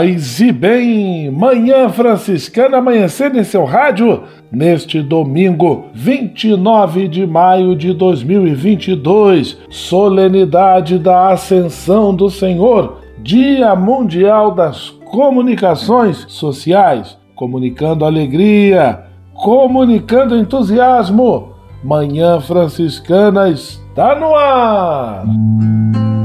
Paz e bem, Manhã Franciscana amanhecendo em seu rádio neste domingo 29 de maio de 2022, solenidade da Ascensão do Senhor, Dia Mundial das Comunicações Sociais, comunicando alegria, comunicando entusiasmo. Manhã Franciscana está no ar.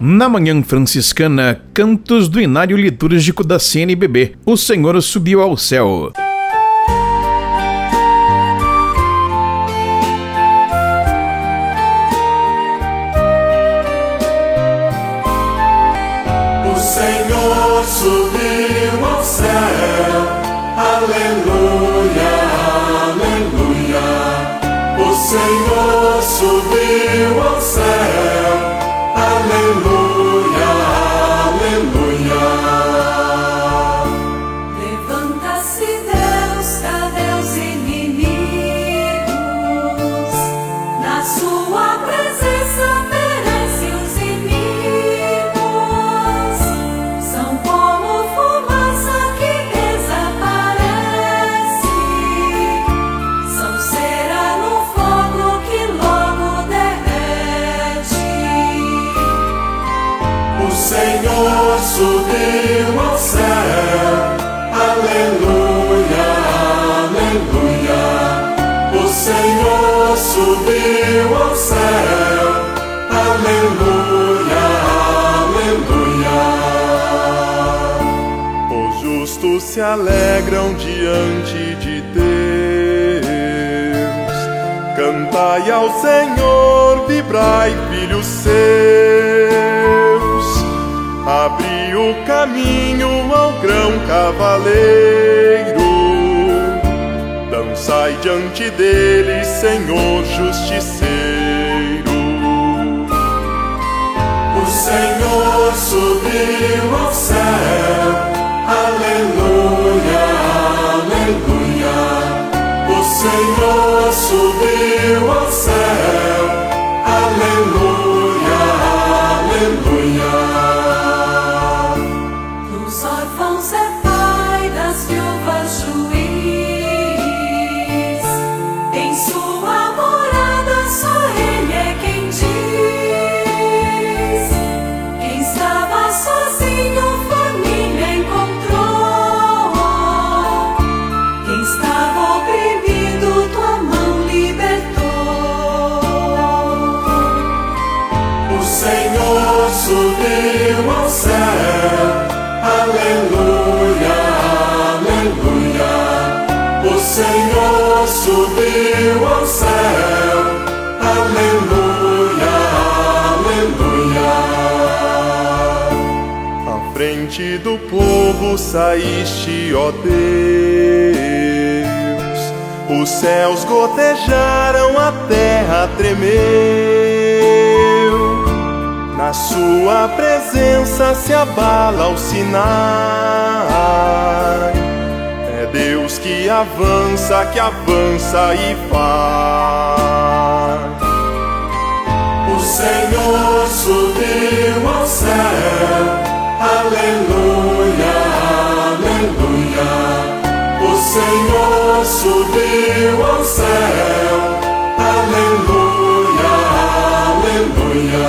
Na manhã franciscana, cantos do inário litúrgico da CNBB. O Senhor subiu ao céu. Alegram diante de Deus. Cantai ao Senhor, vibrai, filhos seus. Abri o caminho ao grão cavaleiro. Dançai diante dele, Senhor justiceiro. O Senhor subiu ao céu. Aleluia, Senhor subiu saíste, ó Deus. Os céus gotejaram, a terra tremeu. Na sua presença se abala o Sinai. É Deus que avança, que avança e faz. O Senhor subiu ao céu. Aleluia, Senhor subiu ao céu. Aleluia, aleluia.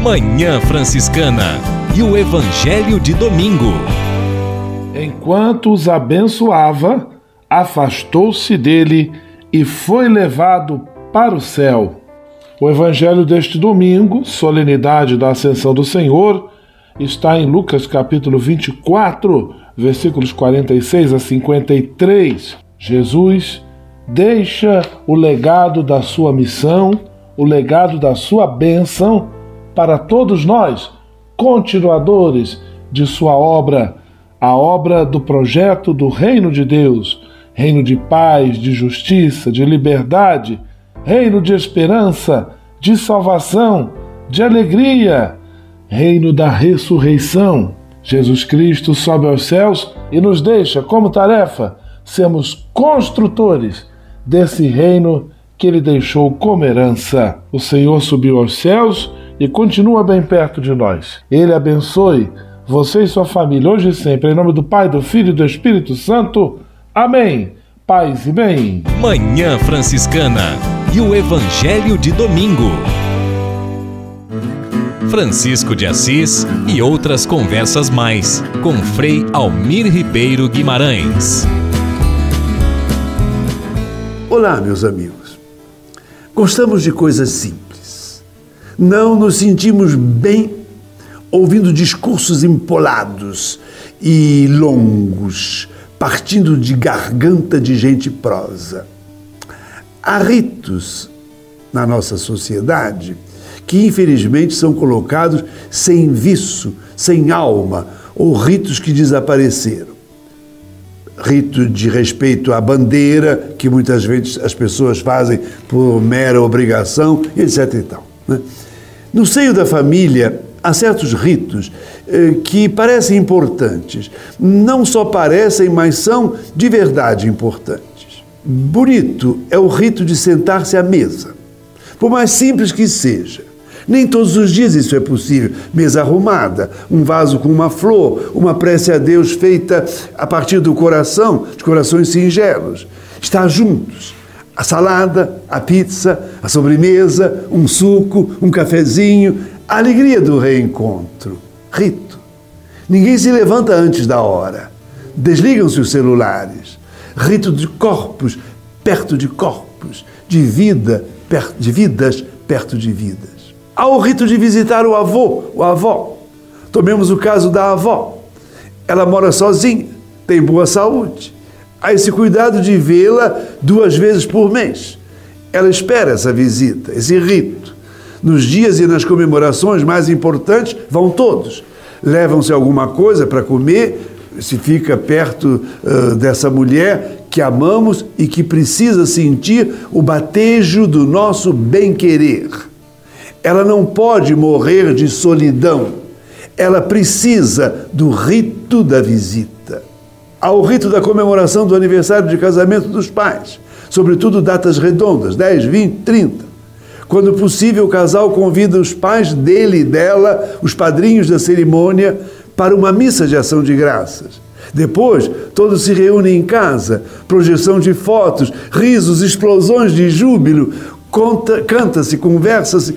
Manhã Franciscana e o Evangelho de Domingo. Enquanto os abençoava, afastou-se dele e foi levado para o céu. O Evangelho deste domingo, solenidade da Ascensão do Senhor, está em Lucas capítulo 24, versículos 46 a 53. Jesus deixa o legado da sua missão, o legado da sua bênção para todos nós, continuadores de sua obra, a obra do projeto do Reino de Deus, reino de paz, de justiça, de liberdade, reino de esperança, de salvação, de alegria, reino da ressurreição. Jesus Cristo sobe aos céus e nos deixa como tarefa sermos construtores desse reino que ele deixou como herança. O Senhor subiu aos céus e continua bem perto de nós. Ele abençoe você e sua família hoje e sempre. Em nome do Pai, do Filho e do Espírito Santo. Amém. Paz e bem. Manhã Franciscana e o Evangelho de Domingo. Francisco de Assis e outras conversas mais com Frei Almir Ribeiro Guimarães. Olá, meus amigos. Gostamos de coisas simples. Não nos sentimos bem ouvindo discursos empolados e longos, partindo de garganta de gente prosa. Há ritos na nossa sociedade que infelizmente são colocados sem viço, sem alma, ou ritos que desapareceram. Rito de respeito à bandeira, que muitas vezes as pessoas fazem por mera obrigação, etc. E tal, né? No seio da família, há certos ritos eh, que parecem importantes. Não só parecem, mas são de verdade importantes. Bonito é o rito de sentar-se à mesa. Por mais simples que seja, nem todos os dias isso é possível. Mesa arrumada, um vaso com uma flor, uma prece a Deus feita a partir do coração, de corações singelos. Estar juntos. A salada, a pizza, a sobremesa, um suco, um cafezinho, a alegria do reencontro. Rito. Ninguém se levanta antes da hora. Desligam-se os celulares. Rito de corpos perto de corpos, de vida, perto, de vidas perto de vidas. Há o rito de visitar o avô, o avó. Tomemos o caso da avó. Ela mora sozinha, tem boa saúde. Há esse cuidado de vê-la duas vezes por mês. Ela espera essa visita, esse rito. Nos dias e nas comemorações mais importantes, vão todos. Levam-se alguma coisa para comer, se fica perto uh, dessa mulher que amamos e que precisa sentir o batejo do nosso bem-querer ela não pode morrer de solidão. Ela precisa do rito da visita. Há o rito da comemoração do aniversário de casamento dos pais, sobretudo datas redondas, 10, 20, 30. Quando possível, o casal convida os pais dele e dela, os padrinhos da cerimônia, para uma missa de ação de graças. Depois, todos se reúnem em casa, projeção de fotos, risos, explosões de júbilo, canta-se, conversa-se,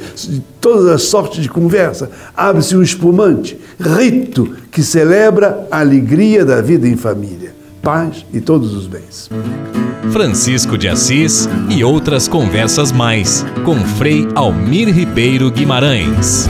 todas as sortes de conversa, abre-se um espumante, rito que celebra a alegria da vida em família, paz e todos os bens. Francisco de Assis e outras conversas mais com Frei Almir Ribeiro Guimarães.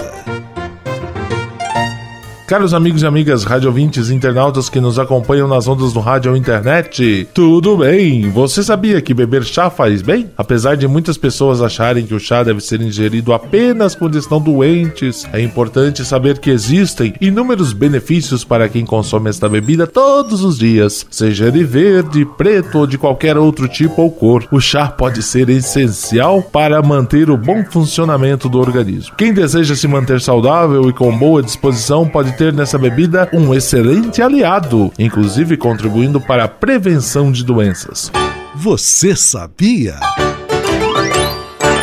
Caros amigos e amigas radiovintes internautas que nos acompanham nas ondas do rádio ou internet, tudo bem? Você sabia que beber chá faz bem? Apesar de muitas pessoas acharem que o chá deve ser ingerido apenas quando estão doentes, é importante saber que existem inúmeros benefícios para quem consome esta bebida todos os dias, seja ele verde, preto ou de qualquer outro tipo ou cor. O chá pode ser essencial para manter o bom funcionamento do organismo. Quem deseja se manter saudável e com boa disposição pode ter nessa bebida um excelente aliado, inclusive contribuindo para a prevenção de doenças. Você sabia?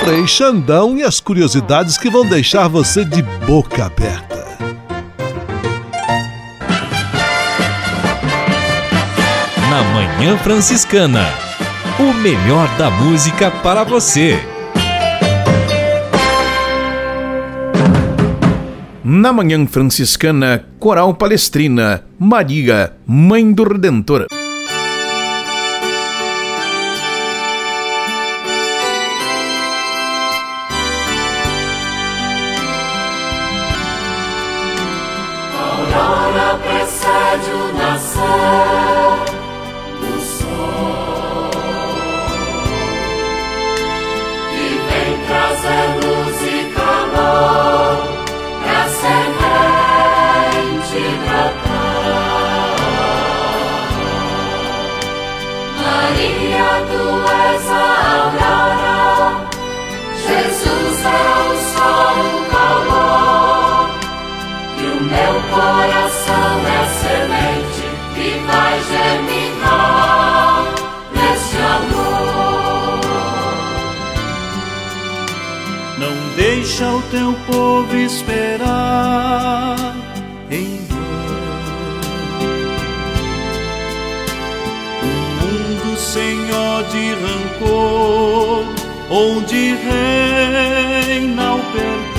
Frei Xandão e as curiosidades que vão deixar você de boca aberta. Na Manhã Franciscana, o melhor da música para você. Na Manhã Franciscana, Coral Palestrina, Maria, Mãe do Redentor. Deixa o teu povo esperar onde reina o perdão.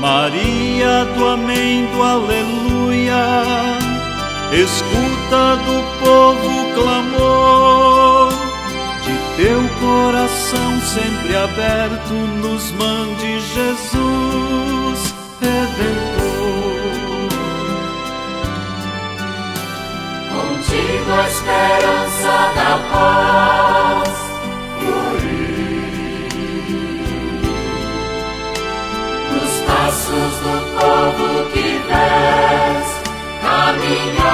Maria do Amém do Aleluia, escuta do povo clamor, de teu coração sempre aberto, nos mande Jesus Redentor. Passos do povo que vês caminhar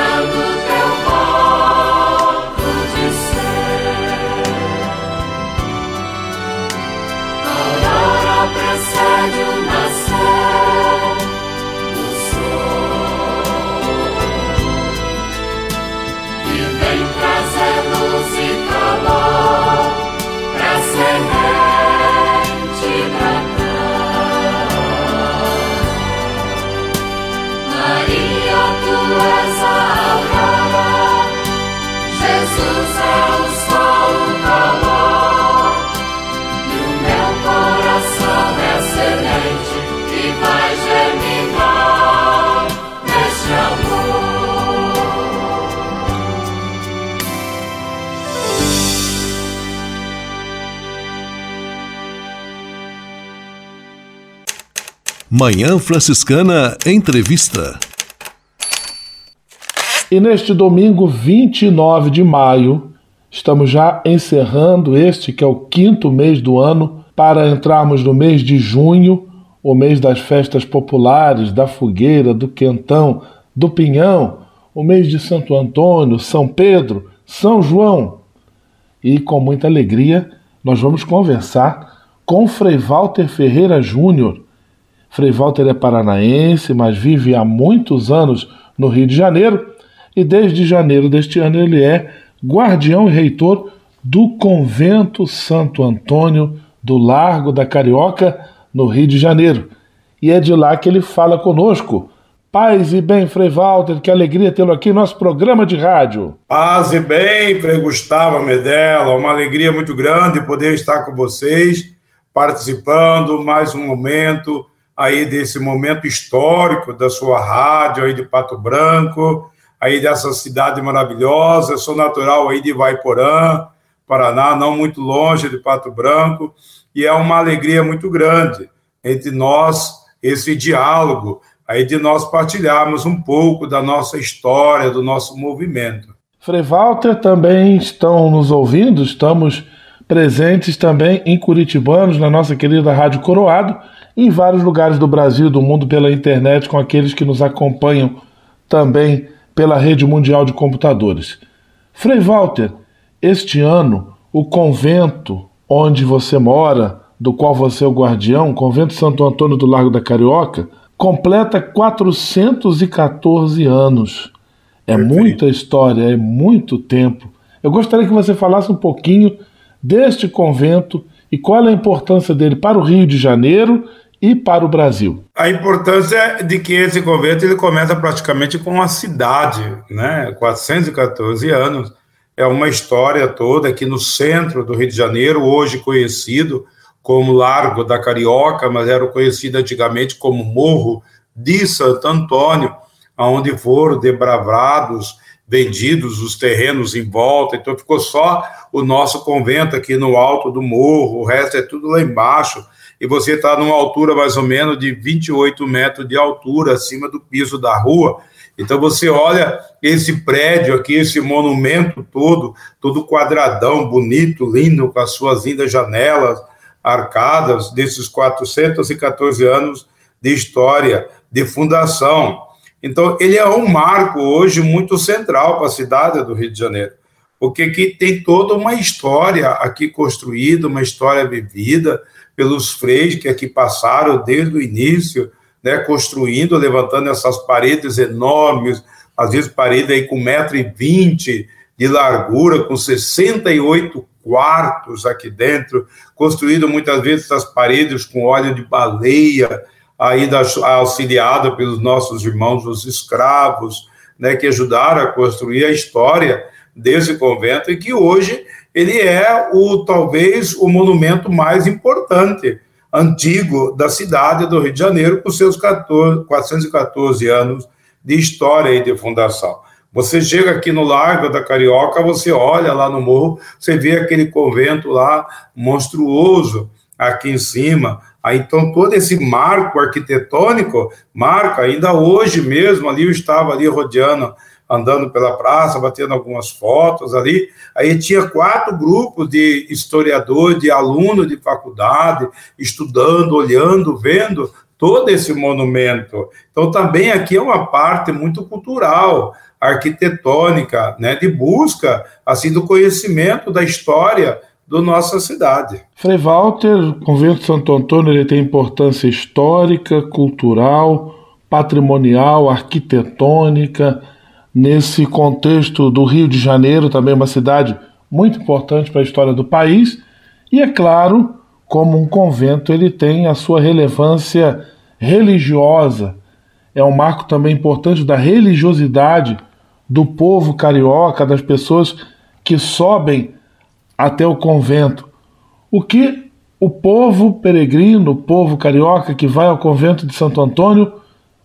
mostrando teu Manhã Franciscana Entrevista. E neste domingo 29 de maio, estamos já encerrando este que é o quinto mês do ano, para entrarmos no mês de junho, o mês das festas populares, da fogueira, do quentão, do pinhão, o mês de Santo Antônio, São Pedro, São João. E com muita alegria, nós vamos conversar com Frei Walter Ferreira Júnior. Frei Walter é paranaense, mas vive há muitos anos no Rio de Janeiro e desde janeiro deste ano ele é guardião e reitor do Convento Santo Antônio do Largo da Carioca, no Rio de Janeiro. e é de lá que ele fala conosco. Paz e bem, Frei Walter, que alegria tê-lo aqui no nosso programa de rádio. Paz e bem, Frei Gustavo Medella, uma alegria muito grande poder estar com vocês, participando mais um momento aí desse momento histórico da sua rádio aí de Pato Branco, aí dessa cidade maravilhosa. Sou natural aí de Vaiporã, Paraná, não muito longe de Pato Branco, e é uma alegria muito grande entre nós esse diálogo aí de nós partilharmos um pouco da nossa história, do nosso movimento. Frei Walter também estão nos ouvindo, estamos presentes também em Curitibanos, na nossa querida Rádio Coroado, em vários lugares do Brasil e do mundo pela internet, com aqueles que nos acompanham também pela rede mundial de computadores. Frei Walter, este ano o convento onde você mora, do qual você é o guardião, o convento Santo Antônio do Largo da Carioca, completa 414 anos. É Perfeito. muita história, é muito tempo. Eu gostaria que você falasse um pouquinho deste convento e qual é a importância dele para o Rio de Janeiro e para o Brasil. A importância de que esse convento ele começa praticamente com a cidade, né? 414 anos. É uma história toda aqui no centro do Rio de Janeiro, hoje conhecido como Largo da Carioca, mas era conhecido antigamente como Morro de Santo Antônio, onde foram debravados, vendidos os terrenos em volta, então ficou só o nosso convento aqui no alto do morro, o resto é tudo lá embaixo, e você está numa altura mais ou menos de 28 metros de altura acima do piso da rua, então você olha esse prédio aqui, esse monumento todo, todo quadradão, bonito, lindo, com as suas lindas janelas, arcadas desses 414 anos de história, de fundação. Então, ele é um marco hoje muito central para a cidade do Rio de Janeiro, porque aqui tem toda uma história aqui construída, uma história vivida pelos freis que aqui passaram desde o início, né, construindo, levantando essas paredes enormes, às vezes paredes aí com 1,20m de largura, com 68 quartos aqui dentro, construído muitas vezes essas paredes com óleo de baleia, ainda auxiliado pelos nossos irmãos, os escravos, né, que ajudaram a construir a história desse convento e que hoje ele é o talvez o monumento mais importante antigo da cidade do Rio de Janeiro, com seus 14, 414 anos de história e de fundação. Você chega aqui no Largo da Carioca, você olha lá no morro, você vê aquele convento lá monstruoso aqui em cima. Aí, então, todo esse marco arquitetônico marca, ainda hoje mesmo, ali eu estava ali rodeando, andando pela praça, batendo algumas fotos ali. Aí tinha quatro grupos de historiadores, de alunos de faculdade, estudando, olhando, vendo todo esse monumento. Então, também aqui é uma parte muito cultural arquitetônica, né, de busca assim do conhecimento da história da nossa cidade. Frei Walter, o convento Santo Antônio ele tem importância histórica, cultural, patrimonial, arquitetônica, nesse contexto do Rio de Janeiro, também uma cidade muito importante para a história do país, e é claro, como um convento, ele tem a sua relevância religiosa. É um marco também importante da religiosidade do povo carioca, das pessoas que sobem até o convento. O que o povo peregrino, o povo carioca que vai ao convento de Santo Antônio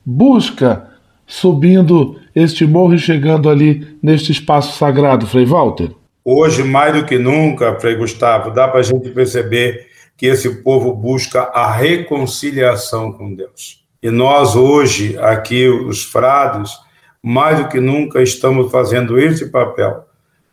busca subindo este morro e chegando ali neste espaço sagrado, Frei Walter? Hoje, mais do que nunca, Frei Gustavo, dá para a gente perceber que esse povo busca a reconciliação com Deus. E nós, hoje, aqui, os frades, mais do que nunca estamos fazendo esse papel.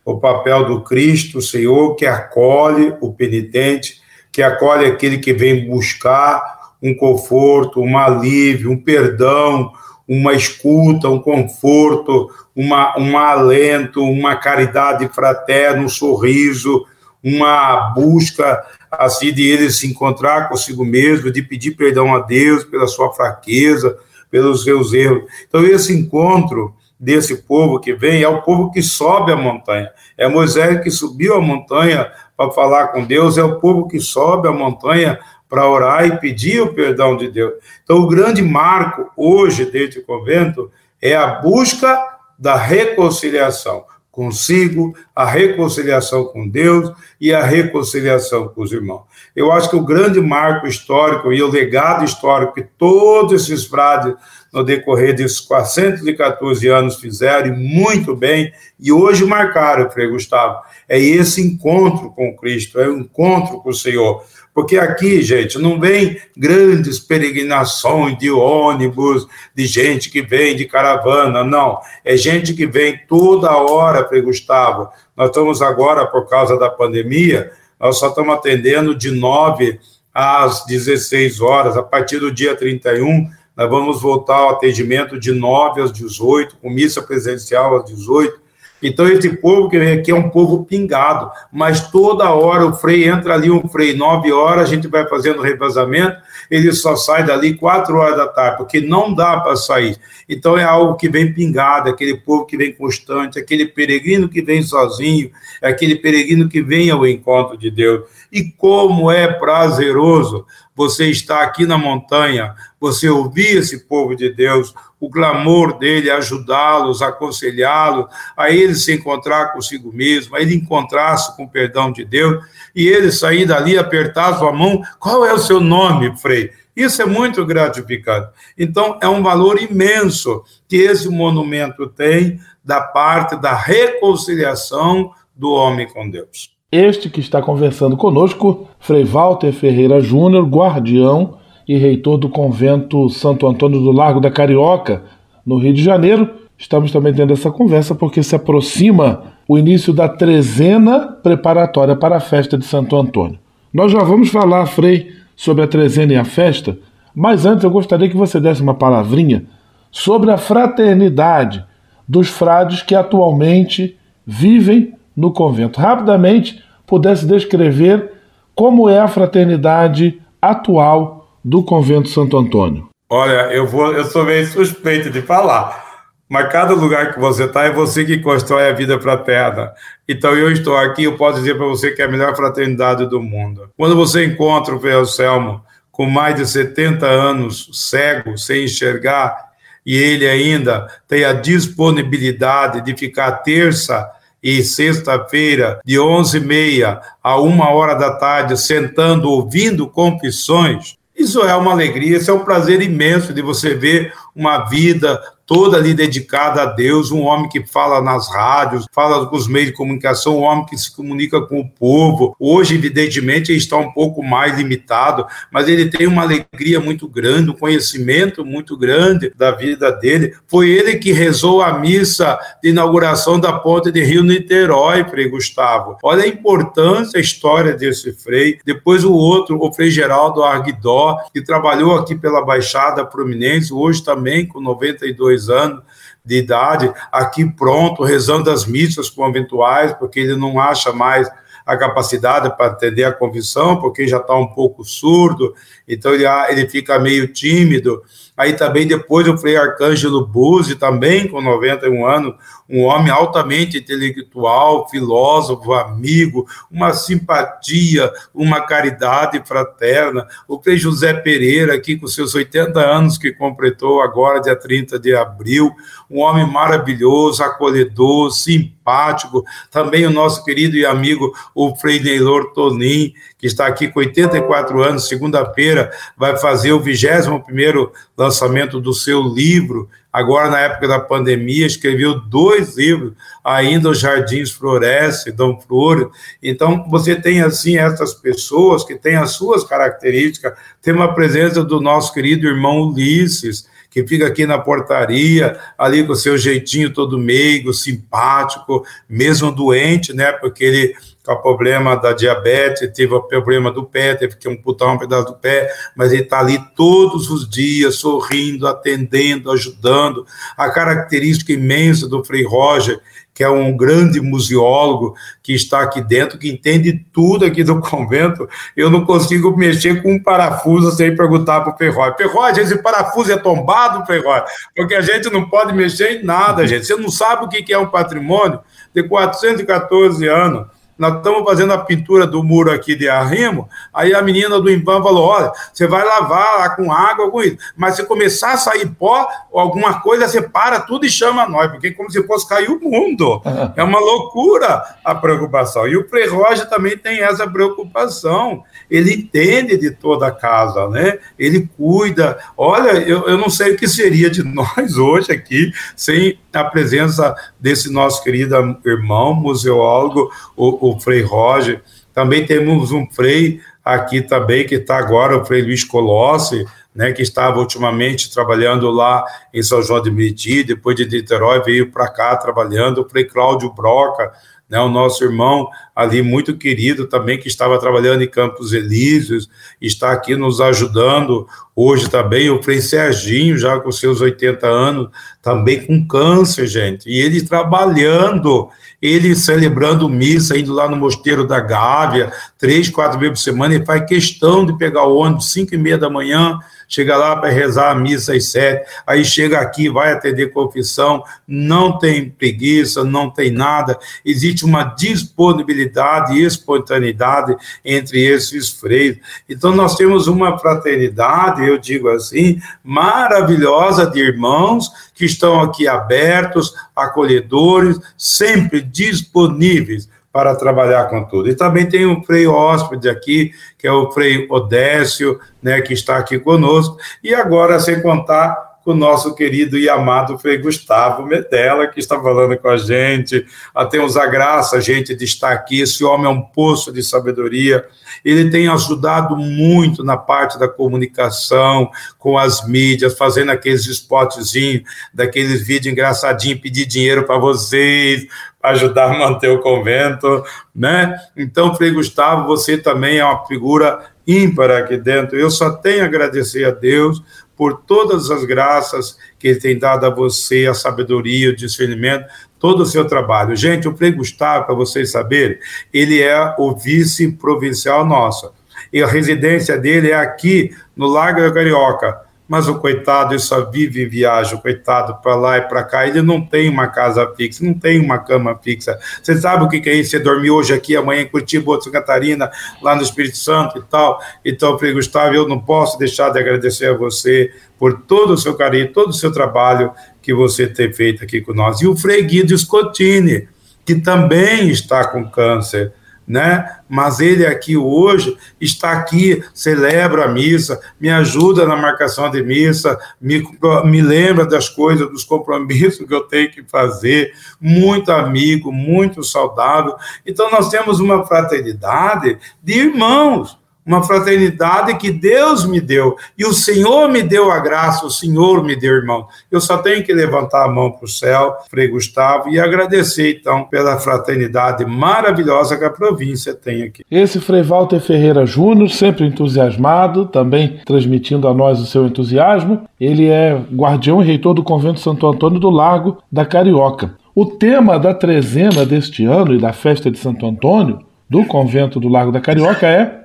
O papel do Cristo, o Senhor, que acolhe o penitente, que acolhe aquele que vem buscar um conforto, um alívio, um perdão, uma escuta, um conforto, uma, um alento, uma caridade fraterna, um sorriso, uma busca assim de ele se encontrar consigo mesmo, de pedir perdão a Deus pela sua fraqueza, pelos seus erros. Então, esse encontro desse povo que vem é o povo que sobe a montanha. É Moisés que subiu a montanha para falar com Deus, é o povo que sobe a montanha para orar e pedir o perdão de Deus. Então, o grande marco hoje deste convento é a busca da reconciliação consigo, a reconciliação com Deus e a reconciliação com os irmãos. Eu acho que o grande marco histórico e o legado histórico que todos esses frades no decorrer desses 414 anos fizeram e muito bem, e hoje marcaram, Frei Gustavo, é esse encontro com Cristo, é o encontro com o Senhor. Porque aqui, gente, não vem grandes peregrinações de ônibus, de gente que vem de caravana, não. É gente que vem toda hora, Frei Gustavo. Nós estamos agora, por causa da pandemia, nós só estamos atendendo de 9 às 16 horas. A partir do dia 31, nós vamos voltar ao atendimento de 9 às 18, com missa presencial às 18 então, esse povo que vem aqui é um povo pingado, mas toda hora o frei entra ali, um frei, nove horas, a gente vai fazendo revezamento, ele só sai dali quatro horas da tarde, porque não dá para sair. Então, é algo que vem pingado, aquele povo que vem constante, aquele peregrino que vem sozinho, aquele peregrino que vem ao encontro de Deus. E como é prazeroso você estar aqui na montanha, você ouvir esse povo de Deus, o clamor dele, ajudá-los, aconselhá-los, a ele se encontrar consigo mesmo, a ele encontrar-se com o perdão de Deus, e ele sair dali, apertar sua mão, qual é o seu nome, Frei? Isso é muito gratificante. Então, é um valor imenso que esse monumento tem da parte da reconciliação do homem com Deus. Este que está conversando conosco, Frei Walter Ferreira Júnior, guardião e reitor do convento Santo Antônio do Largo da Carioca, no Rio de Janeiro. Estamos também tendo essa conversa porque se aproxima o início da trezena preparatória para a festa de Santo Antônio. Nós já vamos falar, Frei, sobre a trezena e a festa, mas antes eu gostaria que você desse uma palavrinha sobre a fraternidade dos frades que atualmente vivem no convento. Rapidamente, pudesse descrever como é a fraternidade atual do convento Santo Antônio. Olha, eu vou, eu sou meio suspeito de falar, mas cada lugar que você está é você que constrói a vida fraterna. Então eu estou aqui, eu posso dizer para você que é a melhor fraternidade do mundo. Quando você encontra o Velselmo com mais de 70 anos, cego, sem enxergar, e ele ainda tem a disponibilidade de ficar terça e sexta-feira, de 11h30 a uma hora da tarde, sentando, ouvindo confissões, isso é uma alegria, isso é um prazer imenso de você ver uma vida toda ali dedicada a Deus, um homem que fala nas rádios, fala com os meios de comunicação, um homem que se comunica com o povo. Hoje, evidentemente, ele está um pouco mais limitado, mas ele tem uma alegria muito grande, um conhecimento muito grande da vida dele. Foi ele que rezou a missa de inauguração da ponte de Rio Niterói, Frei Gustavo. Olha a importância, a história desse frei. Depois o outro, o Frei Geraldo Arguidó, que trabalhou aqui pela Baixada Fluminense, hoje também com 92 52 anos de idade, aqui pronto, rezando as missas conventuais, porque ele não acha mais a capacidade para atender a convicção, porque já está um pouco surdo, então ele, ele fica meio tímido. Aí também depois o Frei Arcângelo Buzzi, também com 91 anos, um homem altamente intelectual, filósofo, amigo, uma simpatia, uma caridade fraterna. O Frei José Pereira, aqui com seus 80 anos, que completou agora, dia 30 de abril, um homem maravilhoso, acolhedor, simpático. Também o nosso querido e amigo, o Frei Neylor Tonin, que está aqui com 84 anos, segunda-feira, vai fazer o 21º lançamento do seu livro, Agora, na época da pandemia, escreveu dois livros, ainda Os Jardins Floresce, Dom Flor. Então, você tem, assim, essas pessoas que têm as suas características. Tem uma presença do nosso querido irmão Ulisses, que fica aqui na portaria, ali com o seu jeitinho todo meigo, simpático, mesmo doente, né? Porque ele com o problema da diabetes, teve o problema do pé, teve que amputar um pedaço do pé, mas ele está ali todos os dias, sorrindo, atendendo, ajudando. A característica imensa do Frei Roger, que é um grande museólogo que está aqui dentro, que entende tudo aqui do convento, eu não consigo mexer com um parafuso sem perguntar para o Frei Roger, esse parafuso é tombado, Frei Roger? Porque a gente não pode mexer em nada, gente. Você não sabe o que é um patrimônio de 414 anos nós estamos fazendo a pintura do muro aqui de arrimo, aí a menina do Imbam falou, olha, você vai lavar lá com água, com isso, mas se começar a sair pó, alguma coisa, você para tudo e chama nós, porque é como se fosse cair o mundo. É uma loucura a preocupação. E o Frei Roger também tem essa preocupação. Ele entende de toda a casa, né? Ele cuida. Olha, eu, eu não sei o que seria de nós hoje aqui sem a presença desse nosso querido irmão, museólogo, o, o Frei Roger. Também temos um Frei aqui também, que está agora, o Frei Luiz Colossi, né, que estava ultimamente trabalhando lá em São João de Meriti, depois de Niterói veio para cá trabalhando, o Frei Cláudio Broca, né, o nosso irmão ali muito querido também, que estava trabalhando em Campos Elíseos, está aqui nos ajudando hoje também, o Frei Serginho, já com seus 80 anos, também com câncer, gente, e ele trabalhando, ele celebrando missa, indo lá no Mosteiro da Gávea, três, quatro vezes por semana, ele faz questão de pegar o ônibus cinco e meia da manhã, chega lá para rezar a missa às sete, aí chega aqui, vai atender confissão, não tem preguiça, não tem nada, existe uma disponibilidade e espontaneidade entre esses freios. Então, nós temos uma fraternidade, eu digo assim, maravilhosa de irmãos que estão aqui abertos, acolhedores, sempre disponíveis para trabalhar com tudo. E também tem o Frei Hóspede aqui, que é o Frei Odécio, né, que está aqui conosco, e agora, sem contar com o nosso querido e amado Frei Gustavo Medella, que está falando com a gente. Ah, temos a graça, gente, de estar aqui. Esse homem é um poço de sabedoria. Ele tem ajudado muito na parte da comunicação com as mídias, fazendo aqueles spotzinhos, daqueles vídeos engraçadinhos, pedir dinheiro para vocês, ajudar a manter o convento, né? Então, Frei Gustavo, você também é uma figura ímpar aqui dentro. Eu só tenho a agradecer a Deus por todas as graças que Ele tem dado a você, a sabedoria, o discernimento, todo o seu trabalho. Gente, o Frei Gustavo, para vocês saberem, ele é o vice-provincial nosso. E a residência dele é aqui no Lago da Carioca mas o coitado ele só vive em viagem, o coitado para lá e para cá, ele não tem uma casa fixa, não tem uma cama fixa. Você sabe o que, é isso? Você dormir hoje aqui, amanhã em Curitiba, Santa Catarina, lá no Espírito Santo e tal. Então, Frei Gustavo, eu não posso deixar de agradecer a você por todo o seu carinho, todo o seu trabalho que você tem feito aqui com nós. E o Frei Guido Scottini, que também está com câncer né? Mas ele aqui hoje está aqui, celebra a missa, me ajuda na marcação de missa, me, me lembra das coisas, dos compromissos que eu tenho que fazer, muito amigo, muito saudável. Então nós temos uma fraternidade de irmãos, uma fraternidade que Deus me deu, e o Senhor me deu a graça, o Senhor me deu, irmão. Eu só tenho que levantar a mão para o céu, Frei Gustavo, e agradecer, então, pela fraternidade maravilhosa que a província tem aqui. Esse Frei Walter Ferreira Júnior, sempre entusiasmado, também transmitindo a nós o seu entusiasmo, ele é guardião e reitor do convento Santo Antônio do Largo da Carioca. O tema da trezena deste ano e da festa de Santo Antônio, do convento do Largo da Carioca, é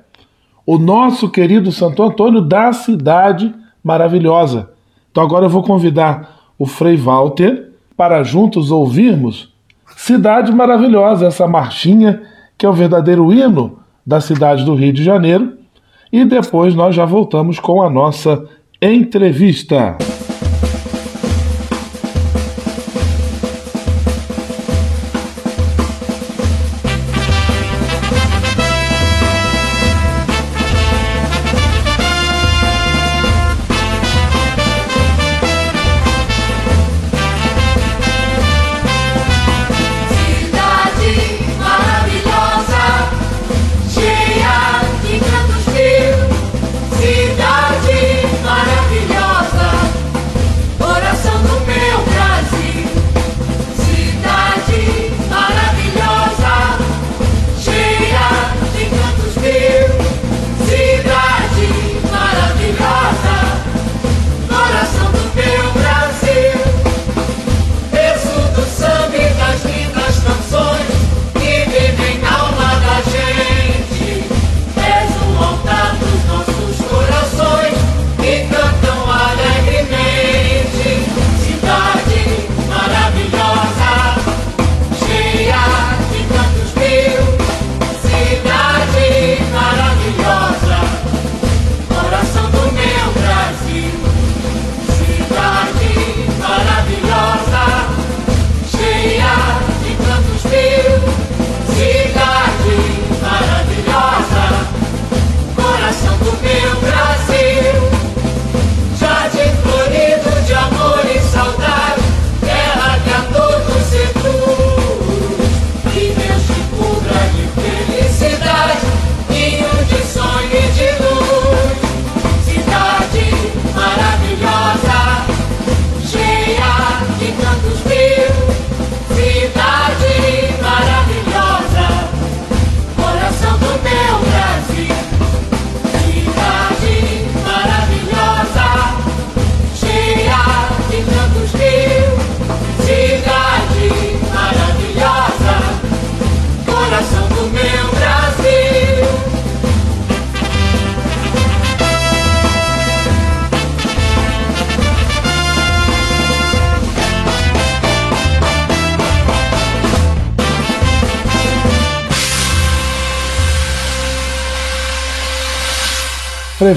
o nosso querido Santo Antônio da cidade maravilhosa. Então agora eu vou convidar o Frei Walter para juntos ouvirmos Cidade Maravilhosa, essa marchinha que é o verdadeiro hino da cidade do Rio de Janeiro. E depois nós já voltamos com a nossa entrevista.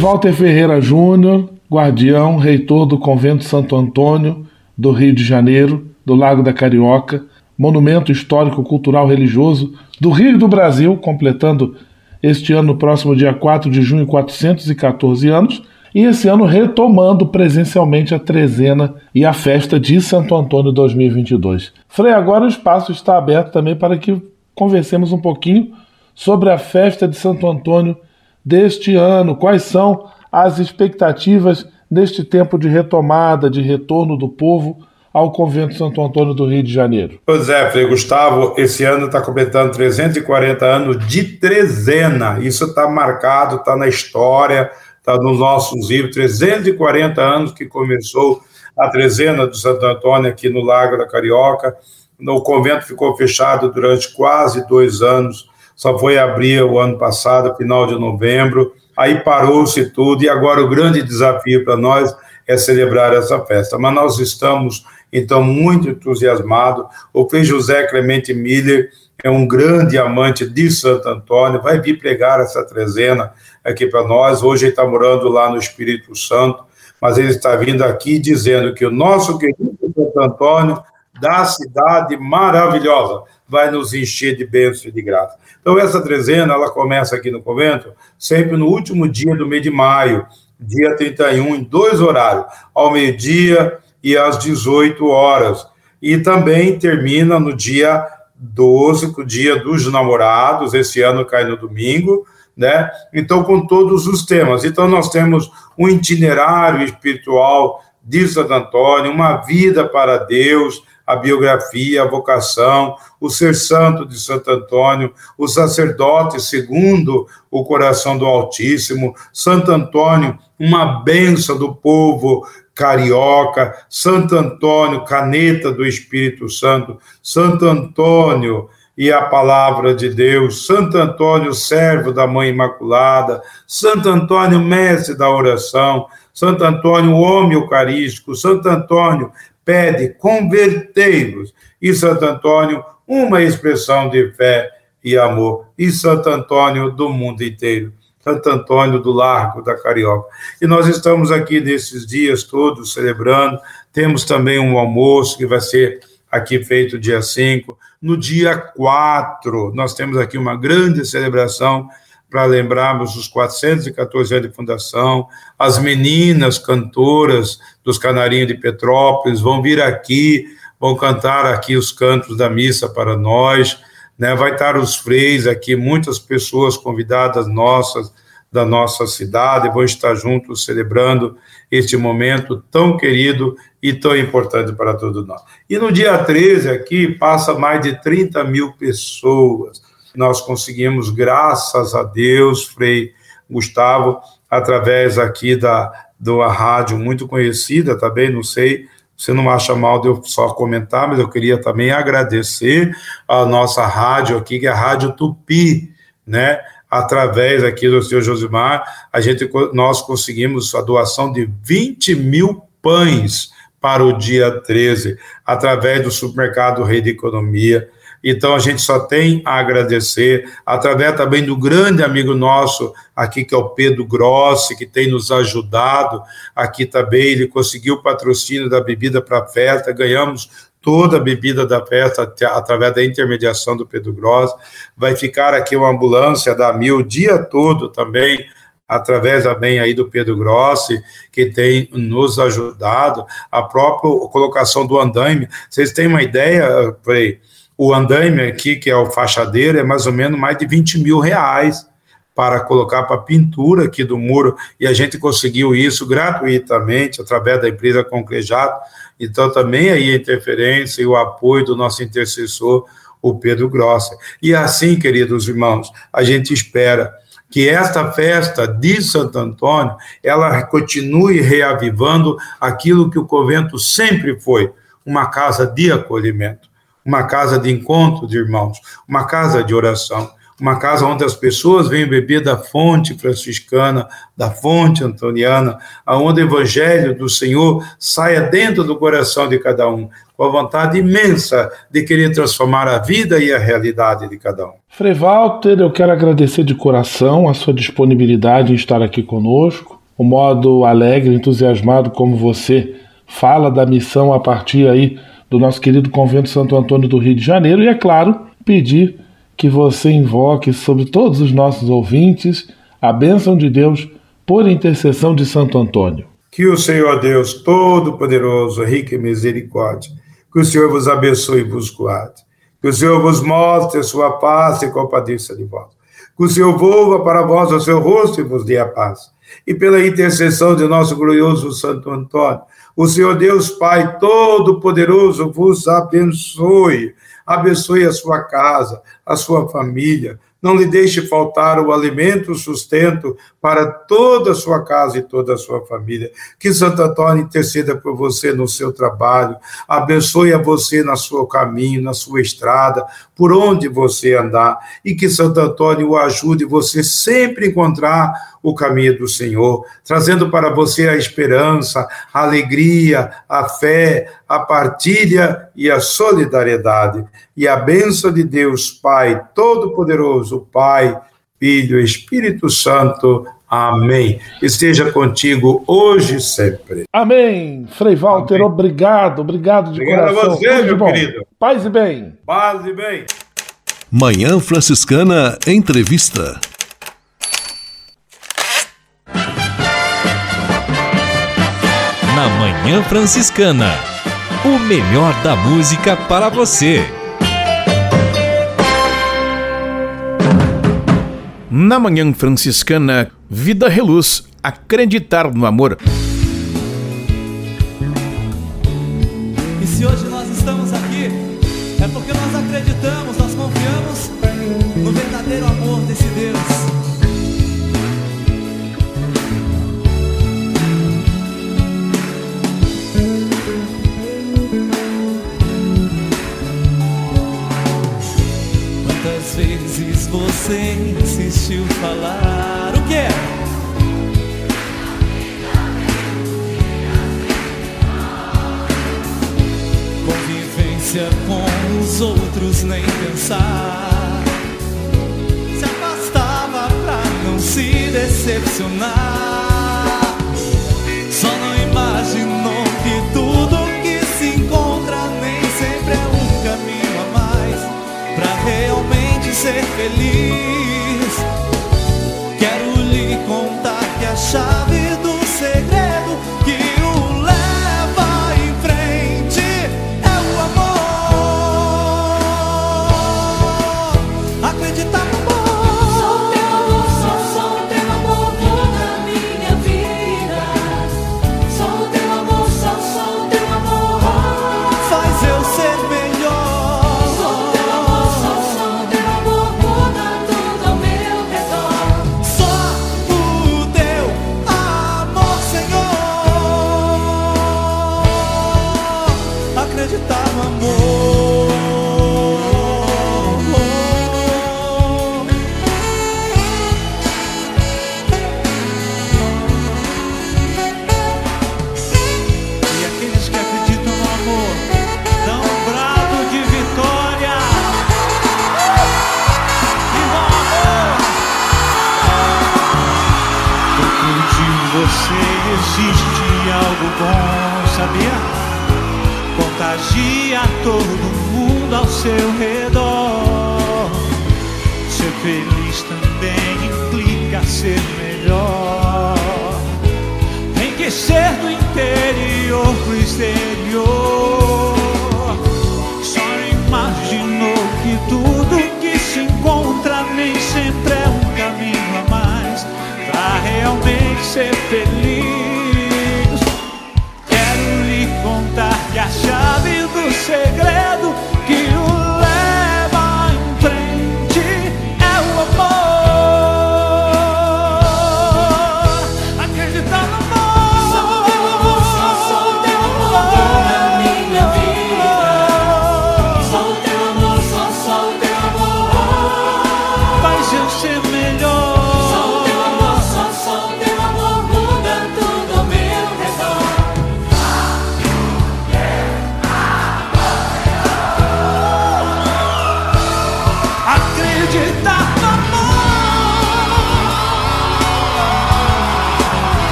Walter Ferreira Júnior, guardião, reitor do Convento Santo Antônio, do Rio de Janeiro, do Lago da Carioca, monumento histórico, cultural, religioso do Rio e do Brasil, completando este ano, no próximo dia 4 de junho, 414 anos, e esse ano retomando presencialmente a trezena e a festa de Santo Antônio 2022. Frei, agora o espaço está aberto também para que conversemos um pouquinho sobre a festa de Santo Antônio deste ano, quais são as expectativas neste tempo de retomada, de retorno do povo ao Convento Santo Antônio do Rio de Janeiro. Pois é, Frei Gustavo, esse ano está completando 340 anos de trezena. Isso está marcado, está na história, está nos nossos livros. 340 anos que começou a trezena do Santo Antônio aqui no Lago da Carioca. O convento ficou fechado durante quase dois anos, só foi abrir o ano passado, final de novembro. Aí parou-se tudo, e agora o grande desafio para nós é celebrar essa festa. Mas nós estamos então muito entusiasmado. O Frei José Clemente Miller é um grande amante de Santo Antônio, vai vir pregar essa trezena aqui para nós. Hoje ele está morando lá no Espírito Santo, mas ele está vindo aqui dizendo que o nosso querido Santo Antônio, da cidade maravilhosa, vai nos encher de bênçãos e de graça. Então, essa trezena, ela começa aqui no convento, sempre no último dia do mês de maio, dia 31, em dois horários, ao meio-dia e às 18 horas. E também termina no dia 12, o dia dos namorados, esse ano cai no domingo, né? Então, com todos os temas. Então, nós temos um itinerário espiritual de Santo Antônio, uma vida para Deus, a biografia, a vocação, o ser santo de Santo Antônio, o sacerdote segundo o coração do Altíssimo, Santo Antônio, uma benção do povo carioca, Santo Antônio, caneta do Espírito Santo, Santo Antônio e a palavra de Deus, Santo Antônio, servo da Mãe Imaculada, Santo Antônio, mestre da oração, Santo Antônio, homem eucarístico, Santo Antônio, pede convertei-vos. E Santo Antônio, uma expressão de fé e amor. E Santo Antônio do mundo inteiro. Santo Antônio do Largo da Carioca. E nós estamos aqui nesses dias todos celebrando. Temos também um almoço que vai ser aqui feito dia 5. No dia 4, nós temos aqui uma grande celebração para lembrarmos os 414 anos de fundação, as meninas cantoras dos Canarinhos de Petrópolis vão vir aqui, vão cantar aqui os cantos da missa para nós, né? Vai estar os freis aqui, muitas pessoas convidadas nossas da nossa cidade vão estar juntos celebrando este momento tão querido e tão importante para todos nós. E no dia 13 aqui passa mais de 30 mil pessoas nós conseguimos, graças a Deus, Frei Gustavo, através aqui da, da rádio muito conhecida também, não sei, você não acha mal de eu só comentar, mas eu queria também agradecer a nossa rádio aqui, que é a Rádio Tupi, né? Através aqui do senhor Josimar, a gente, nós conseguimos a doação de 20 mil pães para o dia 13, através do supermercado Rei de Economia, então a gente só tem a agradecer, através também do grande amigo nosso aqui, que é o Pedro Grossi, que tem nos ajudado. Aqui também ele conseguiu o patrocínio da bebida para a festa, ganhamos toda a bebida da festa através da intermediação do Pedro Grossi. Vai ficar aqui uma ambulância da Mil o dia todo também, através também aí do Pedro Grossi, que tem nos ajudado, a própria colocação do andaime. Vocês têm uma ideia, Frei? O andaime aqui, que é o fachadeiro, é mais ou menos mais de 20 mil reais para colocar para pintura aqui do muro, e a gente conseguiu isso gratuitamente através da empresa Concrejato. Então, também aí a interferência e o apoio do nosso intercessor, o Pedro Grosser. E assim, queridos irmãos, a gente espera que esta festa de Santo Antônio, ela continue reavivando aquilo que o convento sempre foi, uma casa de acolhimento uma casa de encontro de irmãos, uma casa de oração, uma casa onde as pessoas vêm beber da fonte franciscana, da fonte antoniana, aonde o evangelho do Senhor saia dentro do coração de cada um, com a vontade imensa de querer transformar a vida e a realidade de cada um. Frei Walter, eu quero agradecer de coração a sua disponibilidade em estar aqui conosco, o modo alegre, entusiasmado como você fala da missão a partir aí do nosso querido Convento Santo Antônio do Rio de Janeiro e, é claro, pedir que você invoque sobre todos os nossos ouvintes a bênção de Deus por intercessão de Santo Antônio. Que o Senhor Deus Todo-Poderoso, rico em misericórdia, que o Senhor vos abençoe e vos guarde, que o Senhor vos mostre a sua paz e compadeça de vós, que o Senhor volva para vós o seu rosto e vos dê a paz. E pela intercessão de nosso glorioso Santo Antônio, o Senhor Deus Pai Todo-Poderoso vos abençoe, abençoe a sua casa, a sua família, não lhe deixe faltar o alimento, o sustento para toda a sua casa e toda a sua família. Que Santo Antônio interceda por você no seu trabalho, abençoe a você no seu caminho, na sua estrada, por onde você andar, e que Santo Antônio o ajude você sempre encontrar o caminho do Senhor, trazendo para você a esperança, a alegria, a fé, a partilha e a solidariedade. E a bênção de Deus, Pai Todo-Poderoso, Pai, Filho Espírito Santo. Amém. Esteja contigo hoje e sempre. Amém. Frei Walter, Amém. obrigado, obrigado de obrigado coração. a você, meu bom. querido. Paz e bem. Paz e bem. Manhã Franciscana Entrevista. Na Manhã Franciscana. O melhor da música para você. Na Manhã Franciscana, Vida Reluz, acreditar no amor. E se hoje nós estamos aqui, é porque nós acreditamos, nós confiamos no verdadeiro amor desse Deus. Quantas vezes você insistiu falar Convivência com os outros nem pensar. Se afastava pra não se decepcionar. Só não imaginou que tudo que se encontra nem sempre é um caminho a mais Pra realmente ser feliz chave do segredo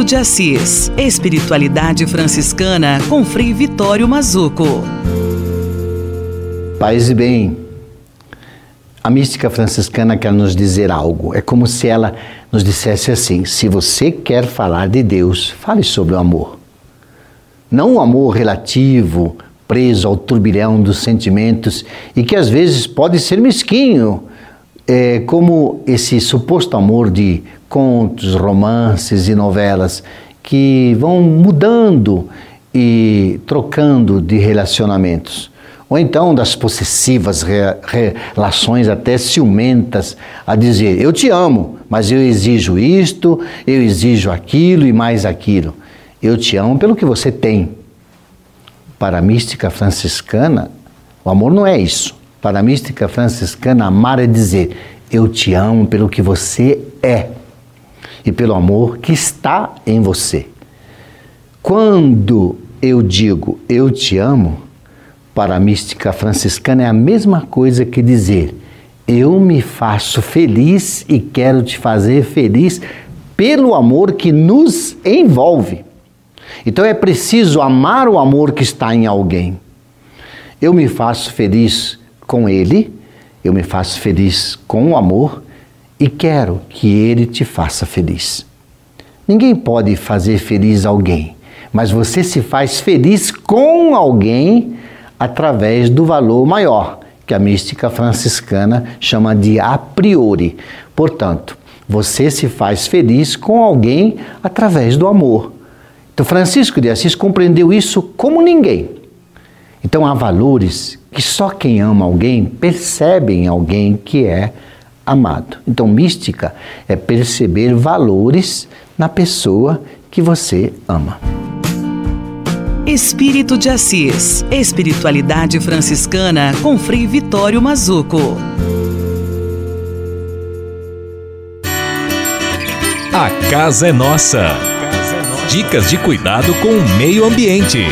Espírito de Assis. Espiritualidade franciscana com Frei Vitório Mazuco. Paz e bem. A mística franciscana quer nos dizer algo. É como se ela nos dissesse assim: se você quer falar de Deus, fale sobre o amor. Não o amor relativo, preso ao turbilhão dos sentimentos e que às vezes pode ser mesquinho, é, como esse suposto amor de contos, romances e novelas que vão mudando e trocando de relacionamentos. Ou então das possessivas re relações até ciumentas a dizer: Eu te amo, mas eu exijo isto, eu exijo aquilo e mais aquilo. Eu te amo pelo que você tem. Para a mística franciscana, o amor não é isso. Para a mística franciscana, amar é dizer: Eu te amo pelo que você é e pelo amor que está em você. Quando eu digo eu te amo, para a mística franciscana é a mesma coisa que dizer eu me faço feliz e quero te fazer feliz pelo amor que nos envolve. Então é preciso amar o amor que está em alguém. Eu me faço feliz com ele, eu me faço feliz com o amor e quero que ele te faça feliz. Ninguém pode fazer feliz alguém, mas você se faz feliz com alguém através do valor maior, que a mística franciscana chama de a priori. Portanto, você se faz feliz com alguém através do amor. Então, Francisco de Assis compreendeu isso como ninguém. Então, há valores que só quem ama alguém percebe em alguém que é amado. Então, mística é perceber valores na pessoa que você ama. Espírito de Assis. Espiritualidade franciscana com Frei Vitório Mazuco. A casa é nossa. Dicas de cuidado com o meio ambiente.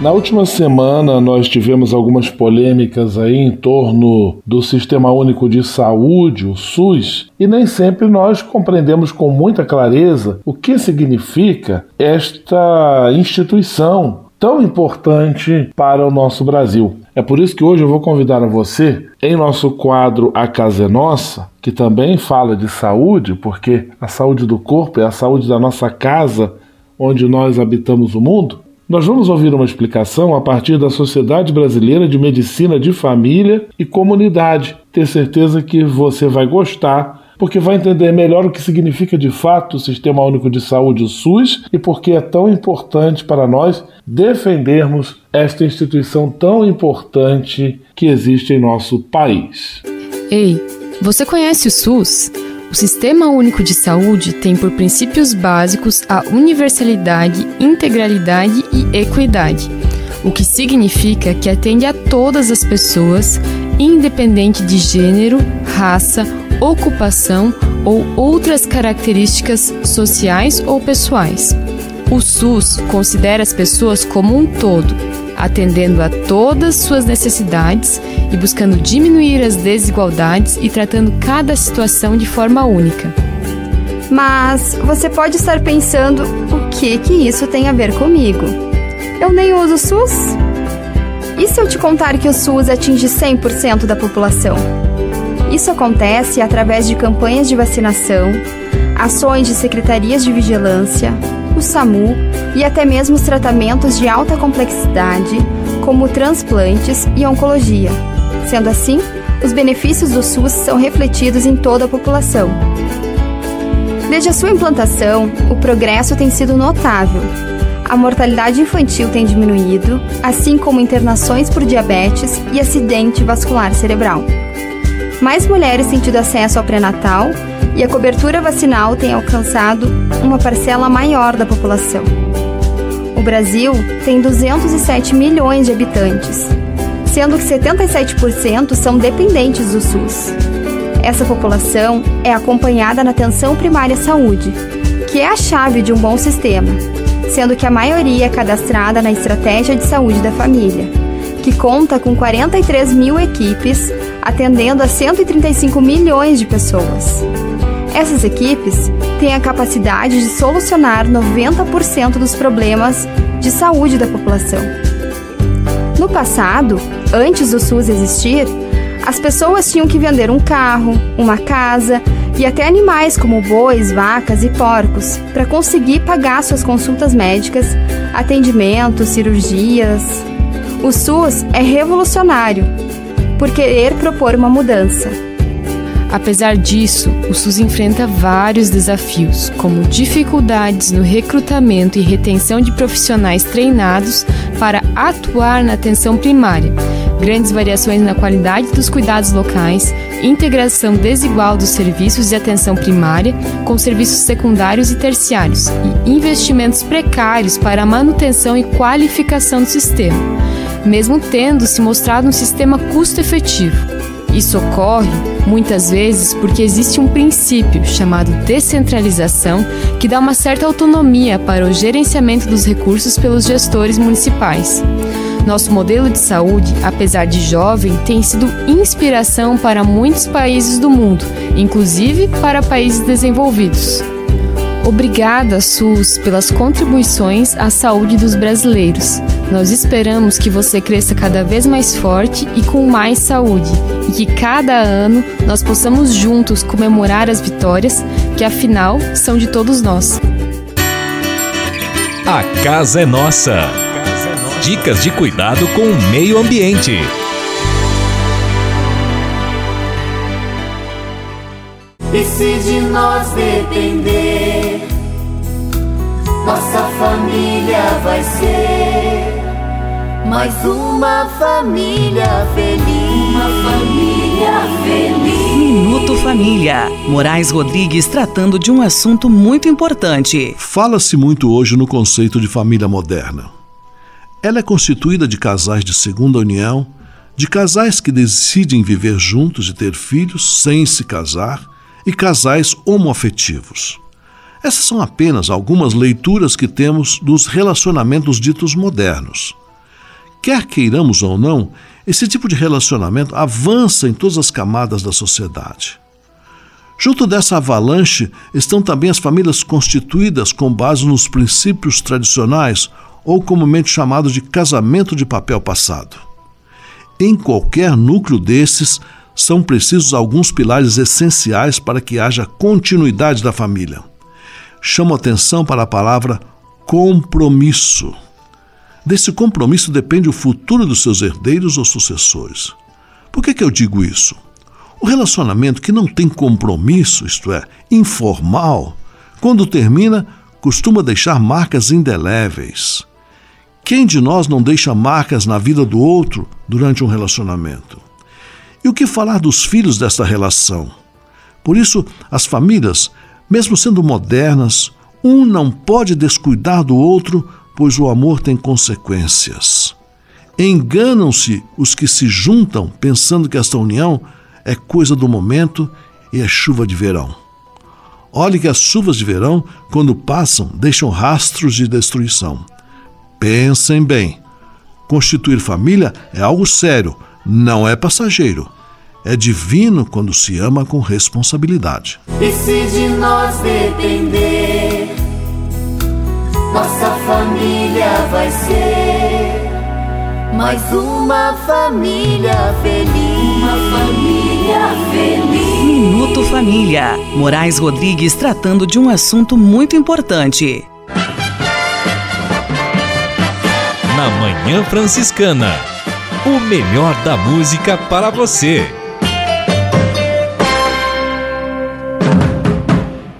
Na última semana, nós tivemos algumas polêmicas aí em torno do Sistema Único de Saúde, o SUS, e nem sempre nós compreendemos com muita clareza o que significa esta instituição tão importante para o nosso Brasil. É por isso que hoje eu vou convidar a você, em nosso quadro A Casa é Nossa, que também fala de saúde, porque a saúde do corpo é a saúde da nossa casa, onde nós habitamos o mundo. Nós vamos ouvir uma explicação a partir da Sociedade Brasileira de Medicina de Família e Comunidade. Ter certeza que você vai gostar, porque vai entender melhor o que significa de fato o Sistema Único de Saúde, o SUS, e por que é tão importante para nós defendermos esta instituição tão importante que existe em nosso país. Ei, você conhece o SUS? O Sistema Único de Saúde tem por princípios básicos a universalidade, integralidade e equidade, o que significa que atende a todas as pessoas, independente de gênero, raça, ocupação ou outras características sociais ou pessoais. O SUS considera as pessoas como um todo, atendendo a todas suas necessidades e buscando diminuir as desigualdades e tratando cada situação de forma única. Mas você pode estar pensando o que que isso tem a ver comigo? Eu nem uso o SUS? E se eu te contar que o SUS atinge 100% da população? Isso acontece através de campanhas de vacinação, ações de secretarias de vigilância, o SAMU e até mesmo os tratamentos de alta complexidade, como transplantes e oncologia. Sendo assim, os benefícios do SUS são refletidos em toda a população. Desde a sua implantação, o progresso tem sido notável. A mortalidade infantil tem diminuído, assim como internações por diabetes e acidente vascular cerebral. Mais mulheres têm tido acesso ao pré-natal e a cobertura vacinal tem alcançado uma parcela maior da população. O Brasil tem 207 milhões de habitantes. sendo que 77% são dependentes do SUS. Essa população é acompanhada na atenção primária saúde, que é a chave de um bom sistema, sendo que a maioria é cadastrada na Estratégia de Saúde da Família, que conta com 43 mil equipes atendendo a 135 milhões de pessoas. Essas equipes têm a capacidade de solucionar 90% dos problemas de saúde da população. No passado, antes do SUS existir, as pessoas tinham que vender um carro, uma casa e até animais como bois, vacas e porcos para conseguir pagar suas consultas médicas, atendimentos, cirurgias. O SUS é revolucionário por querer propor uma mudança. Apesar disso, o SUS enfrenta vários desafios, como dificuldades no recrutamento e retenção de profissionais treinados para atuar na atenção primária, grandes variações na qualidade dos cuidados locais, integração desigual dos serviços de atenção primária com serviços secundários e terciários, e investimentos precários para a manutenção e qualificação do sistema, mesmo tendo se mostrado um sistema custo-efetivo. Isso ocorre muitas vezes porque existe um princípio chamado descentralização que dá uma certa autonomia para o gerenciamento dos recursos pelos gestores municipais. Nosso modelo de saúde, apesar de jovem, tem sido inspiração para muitos países do mundo, inclusive para países desenvolvidos. Obrigada, SUS, pelas contribuições à saúde dos brasileiros. Nós esperamos que você cresça cada vez mais forte e com mais saúde, e que cada ano nós possamos juntos comemorar as vitórias, que afinal são de todos nós. A casa é nossa. Dicas de cuidado com o meio ambiente. E se de nós depender, nossa família vai ser mais uma família feliz. Uma família feliz. Minuto Família. Moraes Rodrigues tratando de um assunto muito importante. Fala-se muito hoje no conceito de família moderna. Ela é constituída de casais de segunda união, de casais que decidem viver juntos e ter filhos sem se casar, e casais homoafetivos. Essas são apenas algumas leituras que temos dos relacionamentos ditos modernos. Quer queiramos ou não, esse tipo de relacionamento avança em todas as camadas da sociedade. Junto dessa avalanche estão também as famílias constituídas com base nos princípios tradicionais ou comumente chamados de casamento de papel passado. Em qualquer núcleo desses, são precisos alguns pilares essenciais para que haja continuidade da família. Chamo atenção para a palavra compromisso. Desse compromisso depende o futuro dos seus herdeiros ou sucessores. Por que, que eu digo isso? O relacionamento que não tem compromisso, isto é, informal, quando termina, costuma deixar marcas indeléveis. Quem de nós não deixa marcas na vida do outro durante um relacionamento? E o que falar dos filhos desta relação? Por isso, as famílias, mesmo sendo modernas, um não pode descuidar do outro, pois o amor tem consequências. Enganam-se os que se juntam pensando que esta união é coisa do momento e é chuva de verão. Olhe que as chuvas de verão, quando passam, deixam rastros de destruição. Pensem bem. Constituir família é algo sério, não é passageiro. É divino quando se ama com responsabilidade. E se de nós depender, nossa família vai ser mais uma família feliz. Uma família feliz. Minuto Família. Moraes Rodrigues tratando de um assunto muito importante. Na Manhã Franciscana. O melhor da música para você.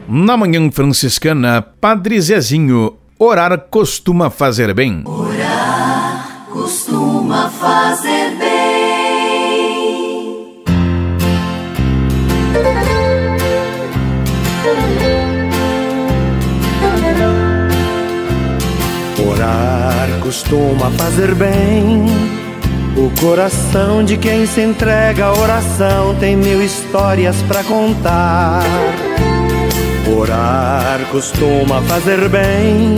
Na Manhã Franciscana, Padre Zezinho, orar costuma fazer bem. Orar costuma fazer bem. Orar costuma fazer bem, O coração de quem se entrega à oração tem mil histórias pra contar. Orar costuma fazer bem.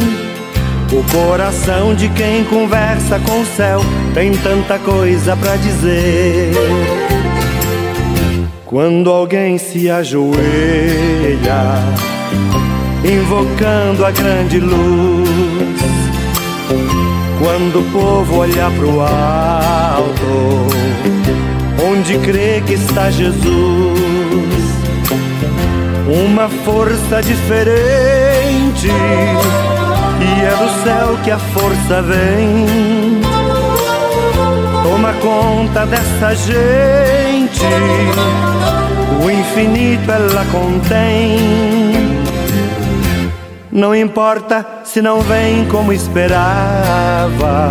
O coração de quem conversa com o céu tem tanta coisa pra dizer. Quando alguém se ajoelha, invocando a grande luz, quando o povo olha pro alto, onde crê que está Jesus, uma força diferente, e é do céu que a força vem. Toma conta dessa gente, o infinito ela contém. Não importa se não vem como esperava.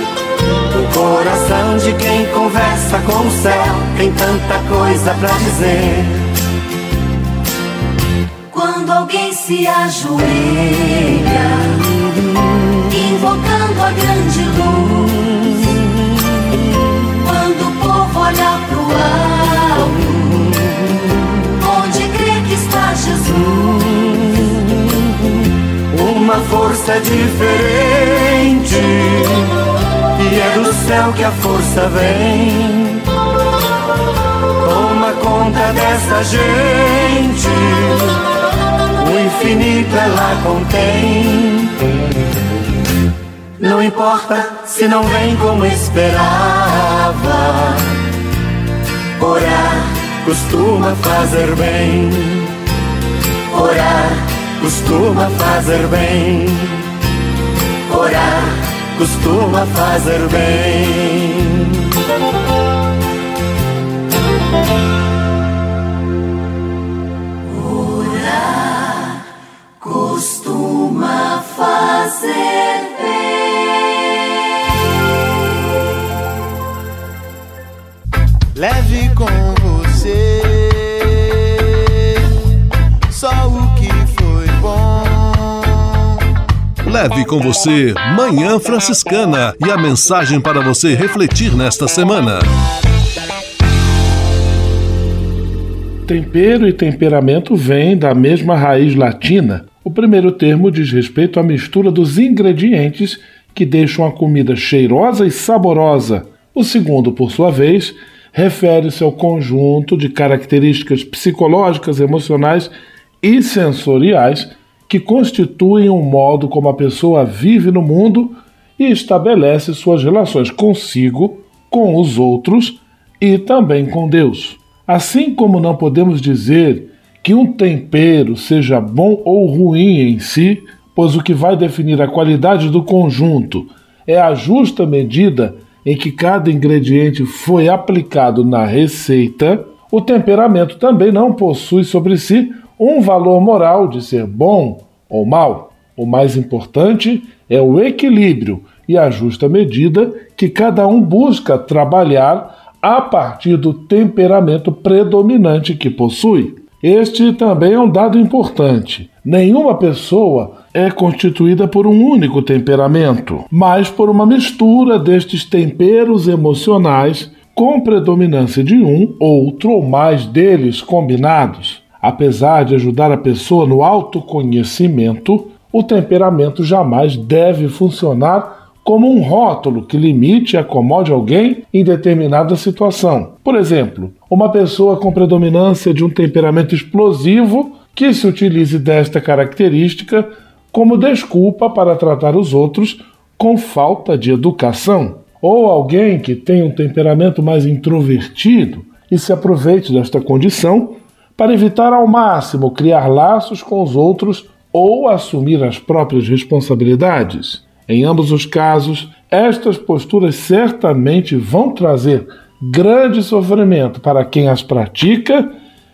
Coração de quem conversa com o céu tem tanta coisa pra dizer. Quando alguém se ajoelha, invocando a grande luz, quando o povo olha pro alto, onde crê que está Jesus, Uma força diferente, céu que a força vem. Toma conta dessa gente, o infinito ela contém. Não importa se não vem como esperava. Orar costuma fazer bem. Orar costuma fazer bem. Costuma fazer bem. Leve com você Manhã Franciscana e a mensagem para você refletir nesta semana. Tempero e temperamento vêm da mesma raiz latina. O primeiro termo diz respeito à mistura dos ingredientes que deixam a comida cheirosa e saborosa. O segundo, por sua vez, refere-se ao conjunto de características psicológicas, emocionais e sensoriais que constituem o modo como a pessoa vive no mundo e estabelece suas relações consigo, com os outros e também com Deus. Assim como não podemos dizer que um tempero seja bom ou ruim em si, pois o que vai definir a qualidade do conjunto é a justa medida em que cada ingrediente foi aplicado na receita, o temperamento também não possui sobre si um valor moral de ser bom ou mal. O mais importante é o equilíbrio e a justa medida que cada um busca trabalhar a partir do temperamento predominante que possui. Este também é um dado importante. Nenhuma pessoa é constituída por um único temperamento, mas por uma mistura destes temperos emocionais com predominância de um, outro ou mais deles combinados. Apesar de ajudar a pessoa no autoconhecimento, o temperamento jamais deve funcionar como um rótulo que limite e acomode alguém em determinada situação. Por exemplo, uma pessoa com predominância de um temperamento explosivo que se utilize desta característica como desculpa para tratar os outros com falta de educação. Ou alguém que tem um temperamento mais introvertido e se aproveite desta condição para evitar ao máximo criar laços com os outros ou assumir as próprias responsabilidades. Em ambos os casos, estas posturas certamente vão trazer grande sofrimento para quem as pratica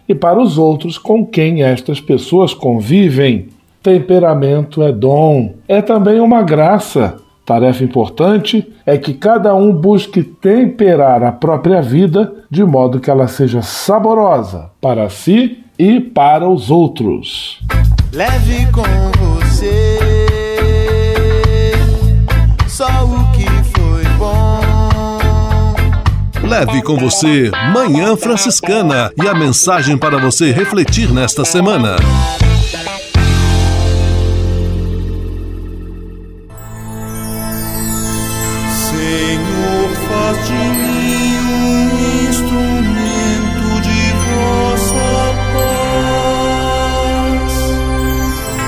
e para os outros com quem estas pessoas convivem. Temperamento é dom, é também uma graça. Tarefa importante é que cada um busque temperar a própria vida de modo que ela seja saborosa para si e para os outros. Leve com você só o que foi bom. Leve com você Manhã Franciscana e a mensagem para você refletir nesta semana.